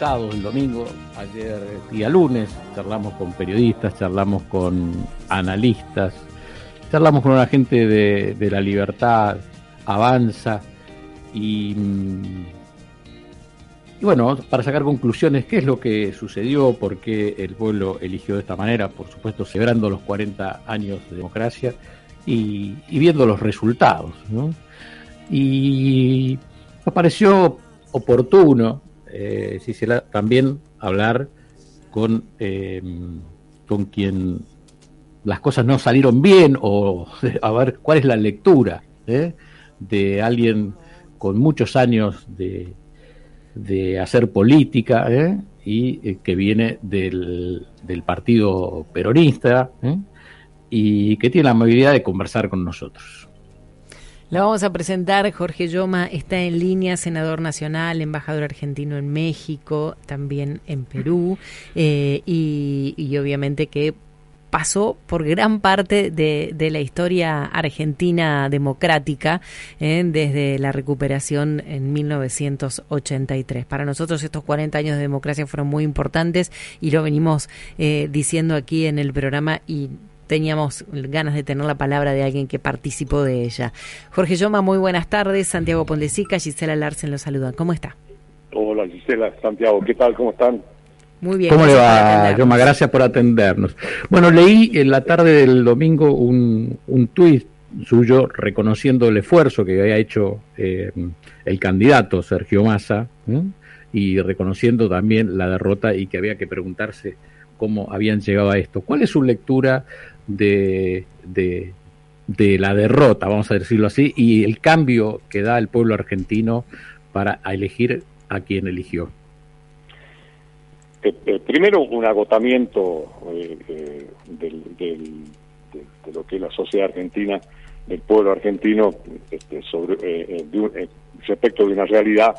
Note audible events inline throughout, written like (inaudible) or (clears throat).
del domingo, ayer día lunes, charlamos con periodistas, charlamos con analistas, charlamos con una gente de, de la libertad, avanza y, bueno, para sacar conclusiones, qué es lo que sucedió, por qué el pueblo eligió de esta manera, por supuesto celebrando los 40 años de democracia y, viendo los resultados. Y nos pareció oportuno eh, Cicela, también hablar con, eh, con quien las cosas no salieron bien o (laughs) a ver cuál es la lectura ¿eh? de alguien con muchos años de, de hacer política ¿eh? y que viene del, del partido peronista y que tiene la amabilidad de conversar con nosotros. La vamos a presentar. Jorge Yoma está en línea, senador nacional, embajador argentino en México, también en Perú, eh, y, y, obviamente que pasó por gran parte de, la historia argentina democrática eh, desde la recuperación en 1983. Para nosotros estos 40 años de democracia fueron muy importantes y lo venimos eh, diciendo aquí en el programa y teníamos ganas de tener la palabra de alguien que participó de ella. Jorge Yoma, muy buenas tardes. Santiago Pondesica, Gisela Larsen los saluda. ¿Cómo está? Hola Gisela, Santiago, ¿qué tal? ¿Cómo están? Muy bien. ¿Cómo le va, Yoma? Gracias por atendernos. Bueno, leí en la tarde del domingo un, un tuit suyo reconociendo el esfuerzo que había hecho eh, el candidato Sergio Massa ¿eh? y reconociendo también la derrota y que había que preguntarse cómo habían llegado a esto. ¿Cuál es su lectura de, de, la derrota, vamos a decirlo así, y el cambio que da el pueblo argentino para elegir a quien eligió. Eh, eh, primero, un agotamiento eh, del, del, de, lo que es la sociedad argentina, del pueblo argentino, este, sobre, respecto de una realidad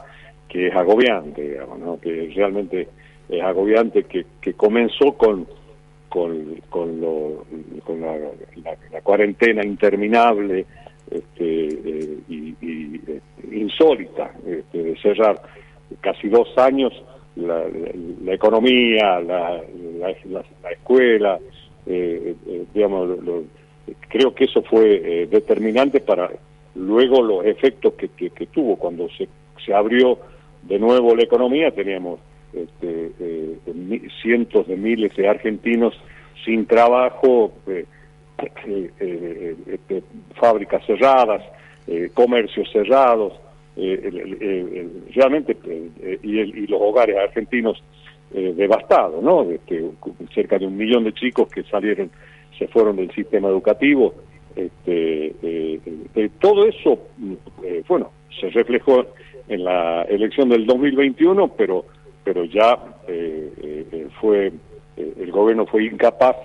que es agobiante, digamos, ¿no? que realmente es agobiante, que, que comenzó con con, con, lo, con la, cuarentena interminable este, eh, y, este, insólita este, de cerrar casi dos años la, la economía, la, escuela, eh, eh, digamos, lo, creo que eso fue eh, determinante para luego los efectos que, que, que tuvo. Cuando se, se abrió de nuevo la economía, teníamos este, cientos de miles de argentinos sin trabajo, eh, eh, eh fábricas cerradas, comercios cerrados, realmente, y, el, y, los hogares argentinos devastados, ¿no? Este, cerca de un millón de chicos que salieron, se fueron del sistema educativo. Este, todo eso, bueno, se reflejó en la elección del 2021, pero pero ya eh, eh, fue eh, el gobierno fue incapaz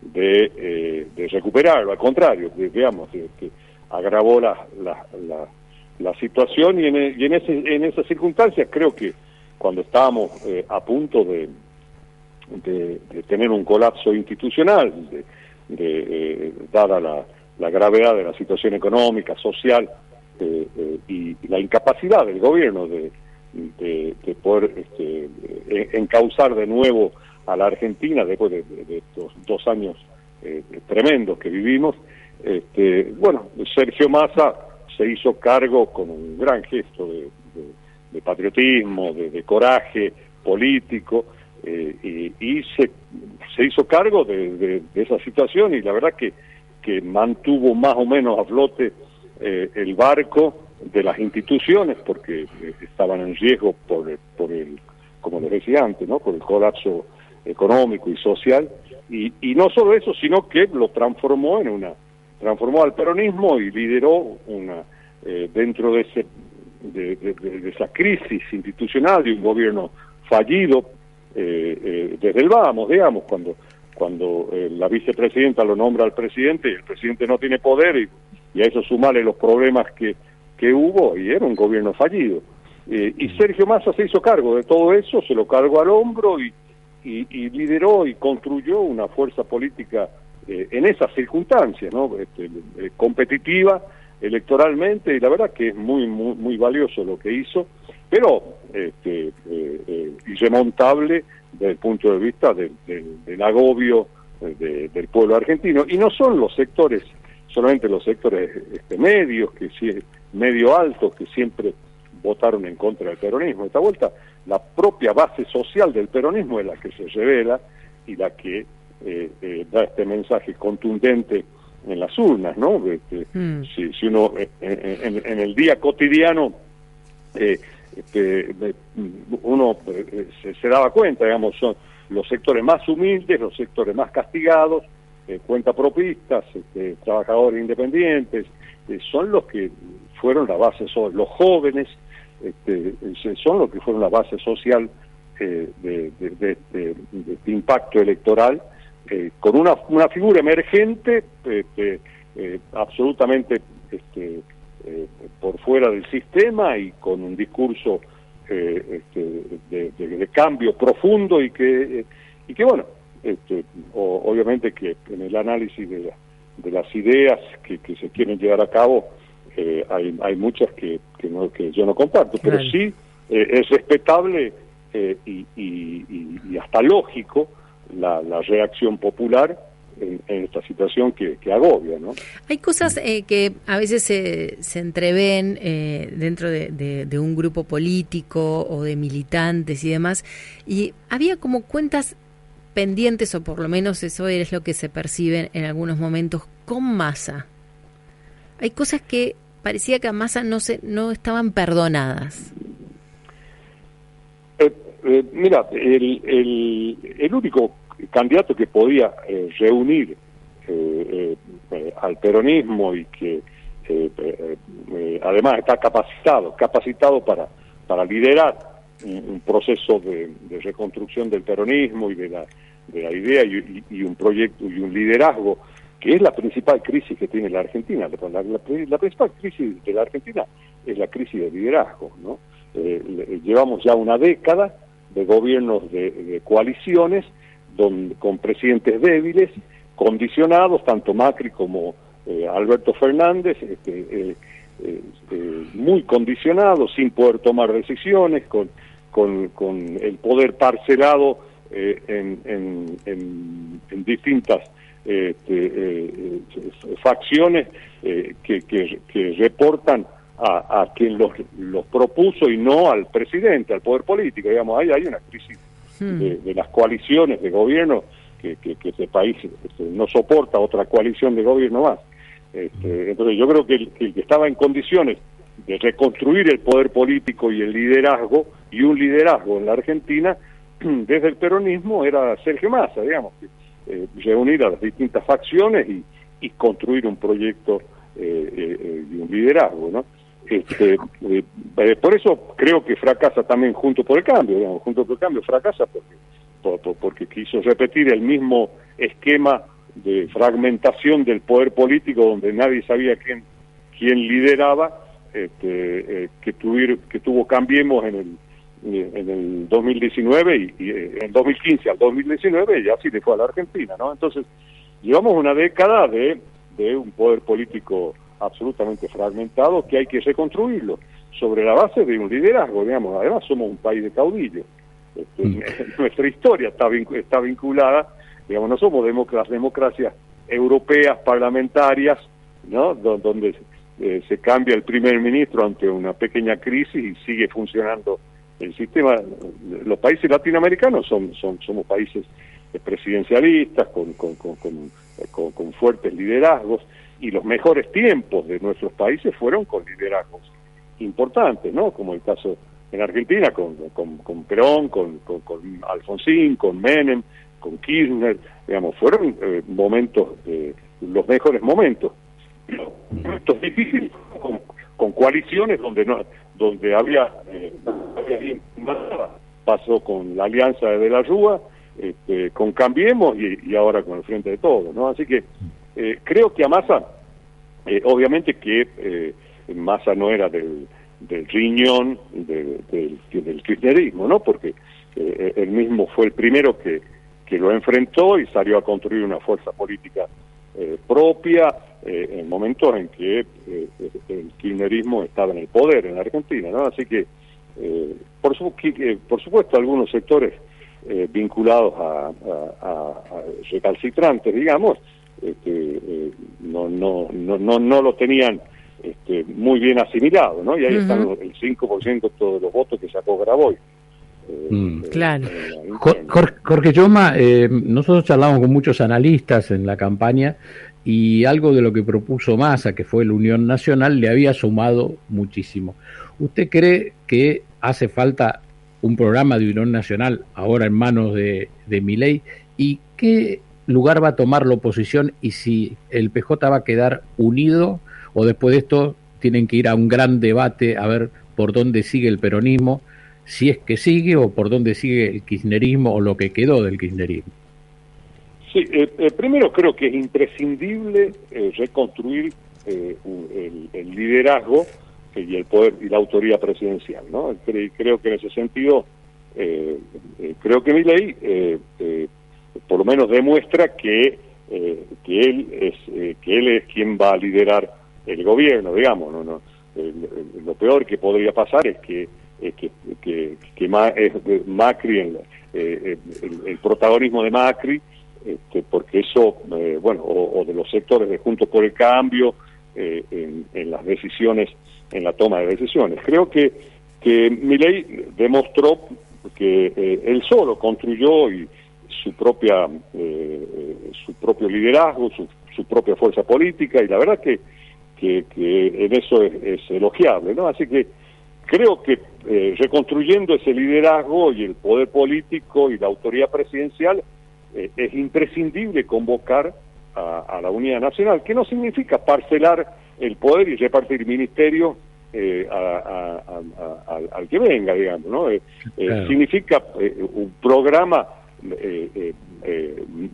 de, eh, de recuperarlo, al contrario, digamos, que agravó la, la, la, la, situación y en, y en, ese, en esas circunstancias creo que cuando estábamos eh, a punto de, de, tener un colapso institucional, de, de dada la, la, gravedad de la situación económica, social y la incapacidad del gobierno de de, de poder este, encauzar de nuevo a la Argentina después de, estos dos años eh, tremendos que vivimos. Este, bueno, Sergio Massa se hizo cargo con un gran gesto de, patriotismo, de, coraje político, eh, y, y se, se, hizo cargo de, esa situación y la verdad que, que mantuvo más o menos a flote eh, el barco de las instituciones porque eh, estaban en riesgo por, por el, como les decía antes, ¿no? por el colapso económico y social, y, y no solo eso, sino que lo transformó en una, transformó al peronismo y lideró una, eh, dentro de, ese, de, esa crisis institucional de un gobierno fallido, eh, eh, desde el vamos, digamos, cuando cuando eh, la vicepresidenta lo nombra al presidente y el presidente no tiene poder y, y a eso sumarle los problemas que que hubo y era un gobierno fallido. Eh, y Sergio Massa se hizo cargo de todo eso, se lo cargó al hombro y, y, y lideró y construyó una fuerza política eh, en esas circunstancias, ¿no? Este, eh, competitiva electoralmente y la verdad que es muy muy, muy valioso lo que hizo, pero este, eh, irremontable desde el punto de vista del agobio del pueblo argentino. Y no son los sectores, solamente los sectores este, medios, que medio altos, que siempre votaron en contra del peronismo. Esta vuelta, la propia base social del peronismo es la que se revela y la que eh, eh, da este mensaje contundente en las urnas, ¿no? Este, mm. si, uno eh, en, el día cotidiano este, uno se, daba cuenta, digamos, son los sectores más humildes, los sectores más castigados, cuentapropistas, este, trabajadores independientes, son los que fueron la base, los jóvenes, este, son los que fueron la base social eh, de, este impacto electoral, eh, con una, una figura emergente eh, absolutamente este, por fuera del sistema y con un discurso este, de, cambio profundo y que, y que bueno, este, obviamente que en el análisis de, las ideas que se quieren llevar a cabo, hay, hay muchas que, que, no, que yo no comparto, pero sí eh, es respetable eh, y, y, hasta lógico la, la reacción popular en, esta situación que, que, agobia. ¿no? Hay cosas eh, que a veces se, se entreven dentro de, de, un grupo político o de militantes y demás, y había como cuentas pendientes, o por lo menos eso es lo que se percibe en algunos momentos, con masa. Hay cosas que parecía que a Massa no, se, no estaban perdonadas. Eh, eh, mira, el, el, el, único candidato que podía eh, reunir al peronismo y que además está capacitado, capacitado para, para liderar un, proceso de, reconstrucción del peronismo y de la, de la idea y un proyecto y un liderazgo es la principal crisis que tiene la Argentina. La, principal crisis de la Argentina es la crisis de liderazgo. ¿no? Eh, llevamos ya una década de gobiernos de, coaliciones con presidentes débiles, condicionados, tanto Macri como eh, Alberto Fernández, este, eh, muy condicionados, sin poder tomar decisiones, con, con, el poder parcelado en, en distintas este, eh, eh, facciones eh, que, que, reportan a, a quien los, los, propuso y no al presidente, al poder político. Digamos, ahí hay una crisis hmm. de, las coaliciones de gobierno que, que, que este país este, no soporta otra coalición de gobierno más. Este, entonces yo creo que el, que estaba en condiciones de reconstruir el poder político y el liderazgo, y un liderazgo en la Argentina, (clears throat) desde el peronismo era Sergio Massa, digamos, eh, reunir a las distintas facciones y, y construir un proyecto eh, eh, y un liderazgo, ¿no? Este, por eso creo que fracasa también junto por el cambio, digamos, junto por el cambio fracasa porque, porque quiso repetir el mismo esquema de fragmentación del poder político donde nadie sabía quién quién lideraba este, que tuvir, que tuvo Cambiemos en el en el 2019 y, y, eh, en 2015 al 2019 ya sí le fue a la Argentina, ¿no? Entonces, llevamos una década de, de un poder político absolutamente fragmentado que hay que reconstruirlo sobre la base de un liderazgo, digamos, además somos un país de caudillos. Este, mm. (laughs) Nuestra historia está, está vinculada, digamos, no somos las democracias europeas parlamentarias, ¿no? donde eh, se cambia el primer ministro ante una pequeña crisis y sigue funcionando el sistema, los países latinoamericanos son, somos países presidencialistas con, con, con, fuertes liderazgos y los mejores tiempos de nuestros países fueron con liderazgos importantes, ¿no? Como el caso en Argentina con, con, Perón, con, con, Alfonsín, con Menem, con Kirchner, digamos, fueron eh, momentos, los mejores momentos. Momentos difíciles con, con coaliciones donde no donde había, eh, pasó con la alianza de, la Rúa, este, con Cambiemos y, ahora con el Frente de Todos, ¿no? Así que eh, creo que a Massa, eh, obviamente que eh, Massa no era del, del riñón del, del kirchnerismo, ¿no? Porque eh, él mismo fue el primero que, que lo enfrentó y salió a construir una fuerza política eh, propia eh, en momentos en que eh, el kirchnerismo estaba en el poder en la Argentina, ¿no? Así que por, por supuesto, algunos sectores vinculados a, recalcitrantes, digamos, este, no, no, no, no, no lo tenían este, muy bien asimilado, ¿no? Y ahí están el 5% de todos los votos que sacó Graboy. Eh, mm. eh, claro. Jorge, Yoma, eh, nosotros charlamos con muchos analistas en la campaña y algo de lo que propuso Massa, que fue la Unión Nacional, le había sumado muchísimo. ¿Usted cree que hace falta un programa de Unión Nacional ahora en manos de, de Miley? ¿Y qué lugar va a tomar la oposición y si el PJ va a quedar unido o después de esto tienen que ir a un gran debate a ver por dónde sigue el peronismo, si es que sigue o por dónde sigue el kirchnerismo o lo que quedó del kirchnerismo. Sí, eh, eh, primero creo que es imprescindible eh, reconstruir el, liderazgo y el poder y la autoridad presidencial, ¿no? Creo, que en ese sentido, creo que mi ley por lo menos demuestra que que él es que él es quien va a liderar el gobierno, digamos. No, no, lo peor que podría pasar es que, que, que, que Macri, eh, eh, el, el, protagonismo de Macri, este, porque eso, eh, bueno, o, de los sectores de Juntos por el Cambio, en, en, las decisiones, en la toma de decisiones. Creo que, que Milei demostró que él solo construyó y su propia su propio liderazgo, su, su propia fuerza política y la verdad que que, en eso es, elogiable, ¿no? Así que creo que eh, reconstruyendo ese liderazgo y el poder político y la autoridad presidencial eh, es imprescindible convocar a, la unidad nacional, que no significa parcelar el poder y repartir ministerio eh, al que venga, digamos, ¿no? Significa un programa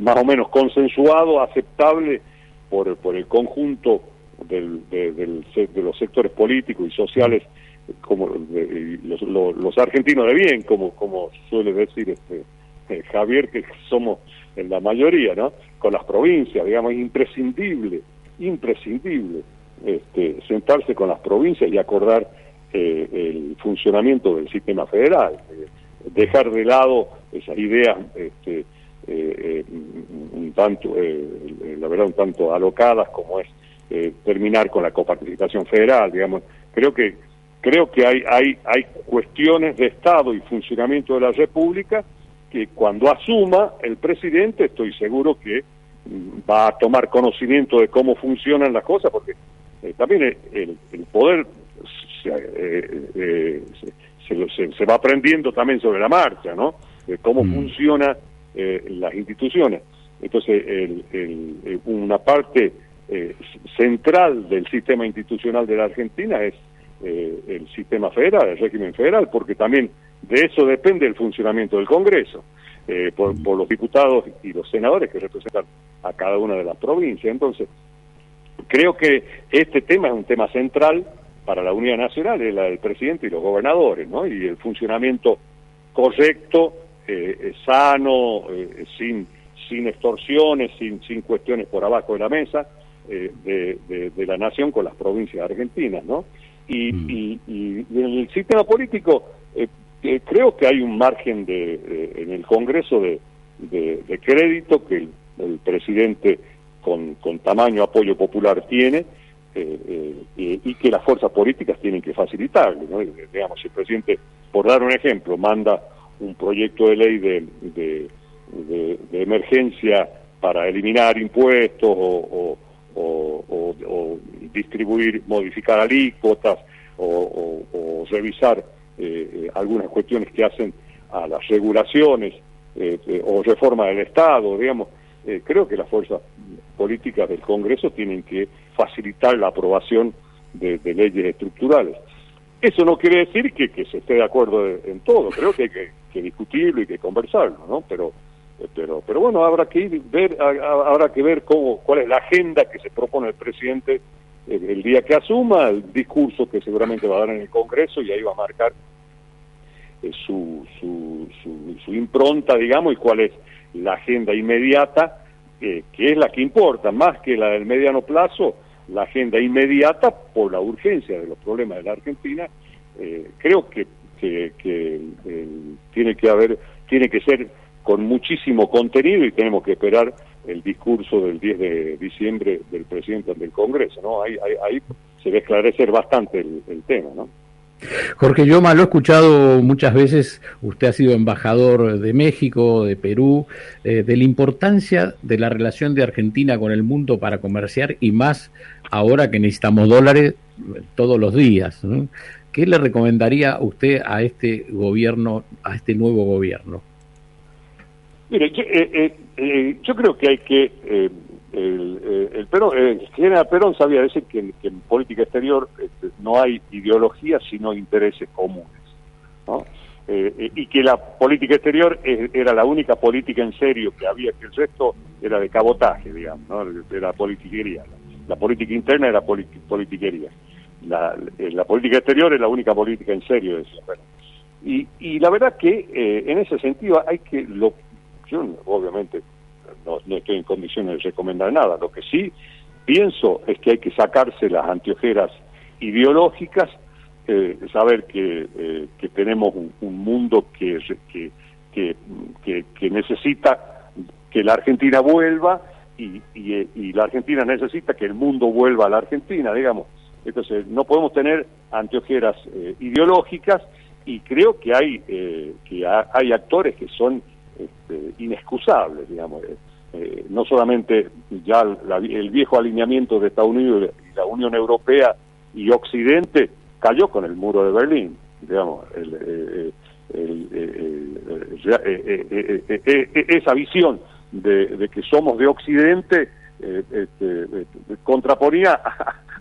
más o menos consensuado, aceptable por, por el conjunto del, de, los sectores políticos y sociales como los, argentinos de bien, como, como suele decir este eh, Javier, que somos en la mayoría, ¿no? Con las provincias, digamos, es imprescindible, imprescindible este, sentarse con las provincias y acordar eh, el funcionamiento del sistema federal, eh, dejar de lado esas ideas este, un tanto, la verdad, un tanto alocadas como es eh, terminar con la coparticipación federal, digamos. Creo que creo que hay hay hay cuestiones de Estado y funcionamiento de la República que cuando asuma el presidente estoy seguro que va a tomar conocimiento de cómo funcionan las cosas porque eh, también el, poder eh, se, se, va aprendiendo también sobre la marcha, ¿no? De cómo mm. funcionan las instituciones. Entonces, el, una parte eh, central del sistema institucional de la Argentina es eh, el sistema federal, el régimen federal, porque también de eso depende el funcionamiento del Congreso, eh, por, los diputados y los senadores que representan a cada una de las provincias. Entonces, creo que este tema es un tema central para la unidad nacional, es la del presidente y los gobernadores, ¿no? Y el funcionamiento correcto, sano, sin sin extorsiones, sin, sin cuestiones por abajo de la mesa, eh, de, la nación con las provincias argentinas, ¿no? Y, mm. y, en el sistema político eh, eh, creo que hay un margen de, en el Congreso de, de crédito que el, presidente con, con, tamaño apoyo popular tiene y que las fuerzas políticas tienen que facilitarle, ¿no? Digamos, si el presidente, por dar un ejemplo, manda un proyecto de ley de, de, de emergencia para eliminar impuestos o, o, distribuir, modificar alícuotas o, revisar eh, eh, algunas cuestiones que hacen a las regulaciones eh, o reforma del Estado, digamos. creo que las fuerzas políticas del Congreso tienen que facilitar la aprobación de, leyes estructurales. Eso no quiere decir que, se esté de acuerdo en todo, creo que hay que, que discutirlo y que conversarlo, ¿no? Pero pero pero bueno habrá que ir, ver habrá que ver cómo cuál es la agenda que se propone el presidente el, día que asuma el discurso que seguramente va a dar en el Congreso y ahí va a marcar eh, su, su, su, impronta digamos y cuál es la agenda inmediata que es la que importa más que la del mediano plazo la agenda inmediata por la urgencia de los problemas de la Argentina eh, creo que que, tiene que haber, tiene que ser con muchísimo contenido y tenemos que esperar el discurso del 10 de diciembre del presidente del Congreso, ¿no? Ahí, se ve esclarecer bastante el, tema, ¿no? Jorge Yoma, lo he escuchado muchas veces, usted ha sido embajador de México, de Perú, eh, de la importancia de la relación de Argentina con el mundo para comerciar y más ahora que necesitamos dólares todos los días. ¿Qué le recomendaría usted a este gobierno, a este nuevo gobierno? Mire, yo, eh, eh, creo que hay que el, eh, el Perón, el general Perón sabía decir que, en política exterior este, no hay ideología sino intereses comunes, eh, eh, y que la política exterior era la única política en serio que había, que el resto era de cabotaje, digamos, ¿no? era politiquería. La, política interna era politiquería. La, la, política exterior es la única política en serio, decía Perón. Y, y la verdad que en ese sentido hay que, lo, yo obviamente no, estoy en condiciones de recomendar nada. Lo que sí pienso es que hay que sacarse las anteojeras ideológicas, eh, saber que, eh, que tenemos un, mundo que, que, que, que, necesita que la Argentina vuelva y, y, la Argentina necesita que el mundo vuelva a la Argentina, digamos. Entonces, no podemos tener anteojeras eh, ideológicas y creo que hay, que hay actores que son este, inexcusables, digamos. Eh, no solamente ya el viejo alineamiento de Estados Unidos y la Unión Europea y Occidente cayó con el muro de Berlín, digamos, esa visión de, que somos de Occidente este, contraponía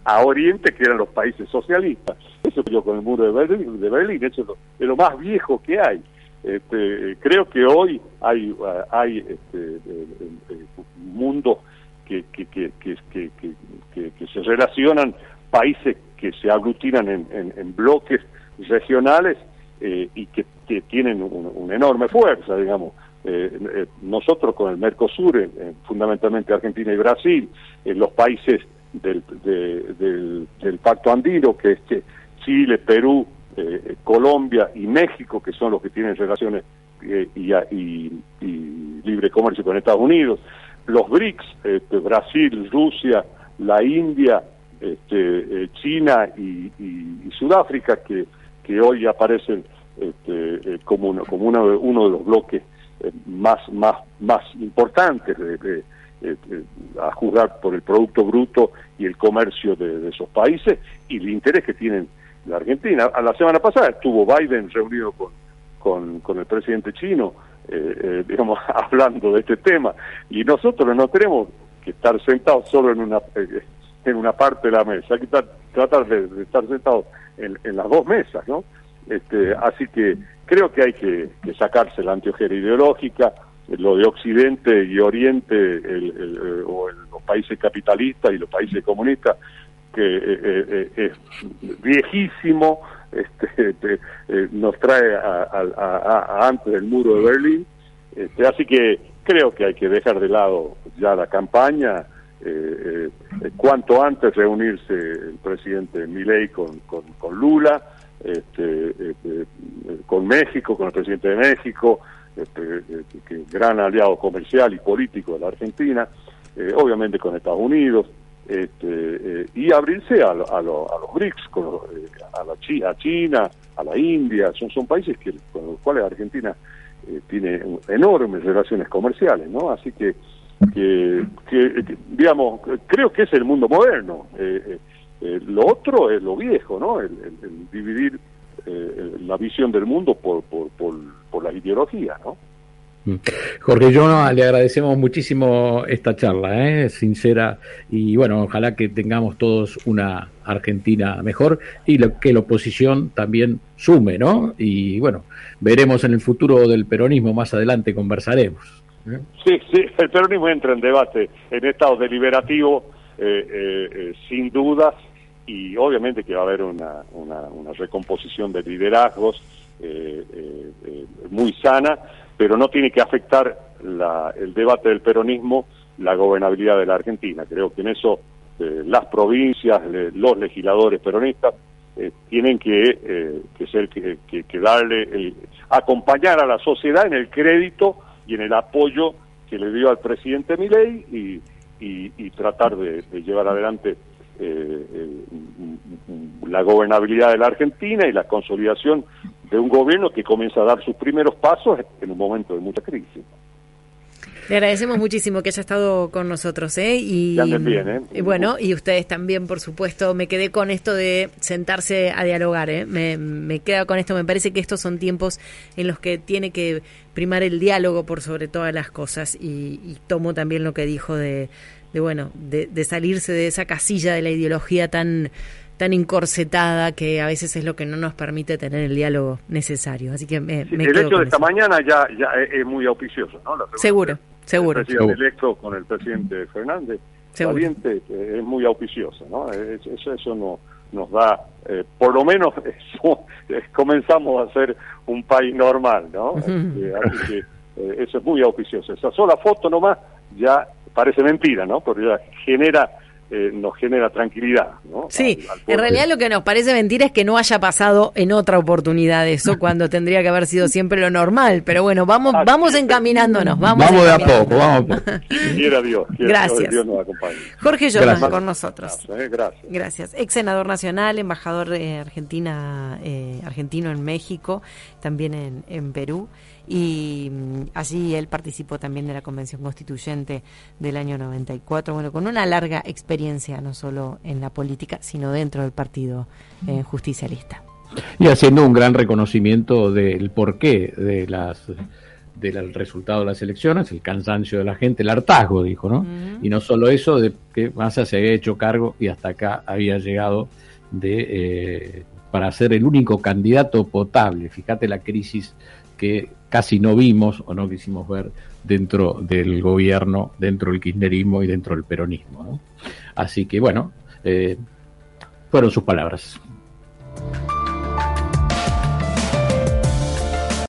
a, Oriente, que eran los países socialistas. Eso cayó con el muro de Berlín, de Berlín eso es lo más viejo que hay. Este, creo que hoy hay, hay este, un mundo que, que, que, que, se relacionan países que se aglutinan en, bloques regionales eh, y que, tienen una enorme fuerza, digamos. Eh, eh, nosotros con el Mercosur, fundamentalmente Argentina y Brasil, los países del, del, del, Pacto Andino, que es Chile, Perú, eh, Colombia y México, que son los que tienen relaciones eh, y, libre comercio con Estados Unidos, los BRICS, este, Brasil, Rusia, la India, este, eh, China y, Sudáfrica, que, hoy aparecen este, como, uno, como uno, de los bloques más, más, más importantes a juzgar por el Producto Bruto y el comercio de esos países y el interés que tienen la Argentina. A la semana pasada estuvo Biden reunido con, con, el presidente chino, eh, eh, digamos, (laughs) hablando de este tema, y nosotros no tenemos que estar sentados solo en una eh, en una parte de la mesa, hay que tratar de, estar sentados en, las dos mesas, ¿no? Este, así que creo que hay que, sacarse la anteojera ideológica, lo de Occidente y Oriente, o los países capitalistas y los países comunistas, que eh, eh, eh, es viejísimo, este, (laughs) nos trae a, antes del muro de Berlín, este, así que creo que hay que dejar de lado ya la campaña, cuanto antes reunirse el presidente Milei con, con, Lula, este, con México, con el presidente de México, este, que gran aliado comercial y político de la Argentina, obviamente con Estados Unidos, este, eh, y abrirse a, a, los BRICS, con, eh, a, a China, a la India, son, países que, con los cuales Argentina eh, tiene enormes relaciones comerciales, ¿no? Así que, que, digamos, creo que es el mundo moderno. lo otro es lo viejo, ¿no? El, dividir la visión del mundo por, por, por, por la ideología, ¿no? Mm. Jorge yo le agradecemos muchísimo esta charla, ¿eh? sincera, y bueno, ojalá que tengamos todos una Argentina mejor y que la oposición también sume, ¿no? Y bueno, veremos en el futuro del peronismo, más adelante conversaremos. ¿eh? Sí, sí, el peronismo entra en debate en estado deliberativo, eh, sin dudas, y obviamente que va a haber una, una, una recomposición de liderazgos muy sana pero no tiene que afectar el debate del peronismo la gobernabilidad de la Argentina. Creo que en eso eh, las provincias, los legisladores peronistas tienen que, ser que, darle acompañar a la sociedad en el crédito y en el apoyo que le dio al presidente Milei y, y, tratar de, llevar adelante la gobernabilidad de la Argentina y la consolidación de un gobierno que comienza a dar sus primeros pasos en un momento de mucha crisis. Le agradecemos muchísimo que haya estado con nosotros, ¿eh? Y, bien, ¿eh? Y bueno, y ustedes también, por supuesto. Me quedé con esto de sentarse a dialogar, ¿eh? Me, me queda con esto. Me parece que estos son tiempos en los que tiene que primar el diálogo por sobre todas las cosas. Y, tomo también lo que dijo de, de bueno, de, de salirse de esa casilla de la ideología tan tan incorsetada que a veces es lo que no nos permite tener el diálogo necesario. Así que me, el hecho de esta mañana ya, ya es muy auspicioso, ¿no? seguro, seguro. El presidente electo con el presidente Fernández, Valiente, eh, es muy auspicioso, ¿no? Eso, eso no, nos da, eh, por lo menos (laughs) comenzamos a ser un país normal, ¿no? Este, así que eh, eso es muy auspicioso. Esa sola foto nomás ya parece mentira, ¿no? Porque ya genera eh, nos genera tranquilidad. ¿no? Sí, en realidad lo que nos parece mentira es que no haya pasado en otra oportunidad eso, (laughs) cuando tendría que haber sido siempre lo normal. Pero bueno, vamos ah, vamos encaminándonos. Vamos, vamos de a poco, vamos. (laughs) Quiera Dios. gracias. Dios nos acompañe. Jorge Jordan con nosotros. Eh, gracias, gracias. Ex senador nacional, embajador eh, argentina, argentino en México, también en, en Perú y mm, allí él participó también de la Convención Constituyente del año 94, bueno, con una larga experiencia no solo en la política, sino dentro del partido eh, justicialista. Y haciendo un gran reconocimiento del porqué de las del resultado de las elecciones, el cansancio de la gente, el hartazgo, dijo, ¿no? Y no solo eso, de que Massa se había hecho cargo y hasta acá había llegado de eh, para ser el único candidato potable. Fíjate la crisis que casi no vimos o no quisimos ver dentro del gobierno, dentro del kirchnerismo y dentro del peronismo. Así que bueno, eh, fueron sus palabras.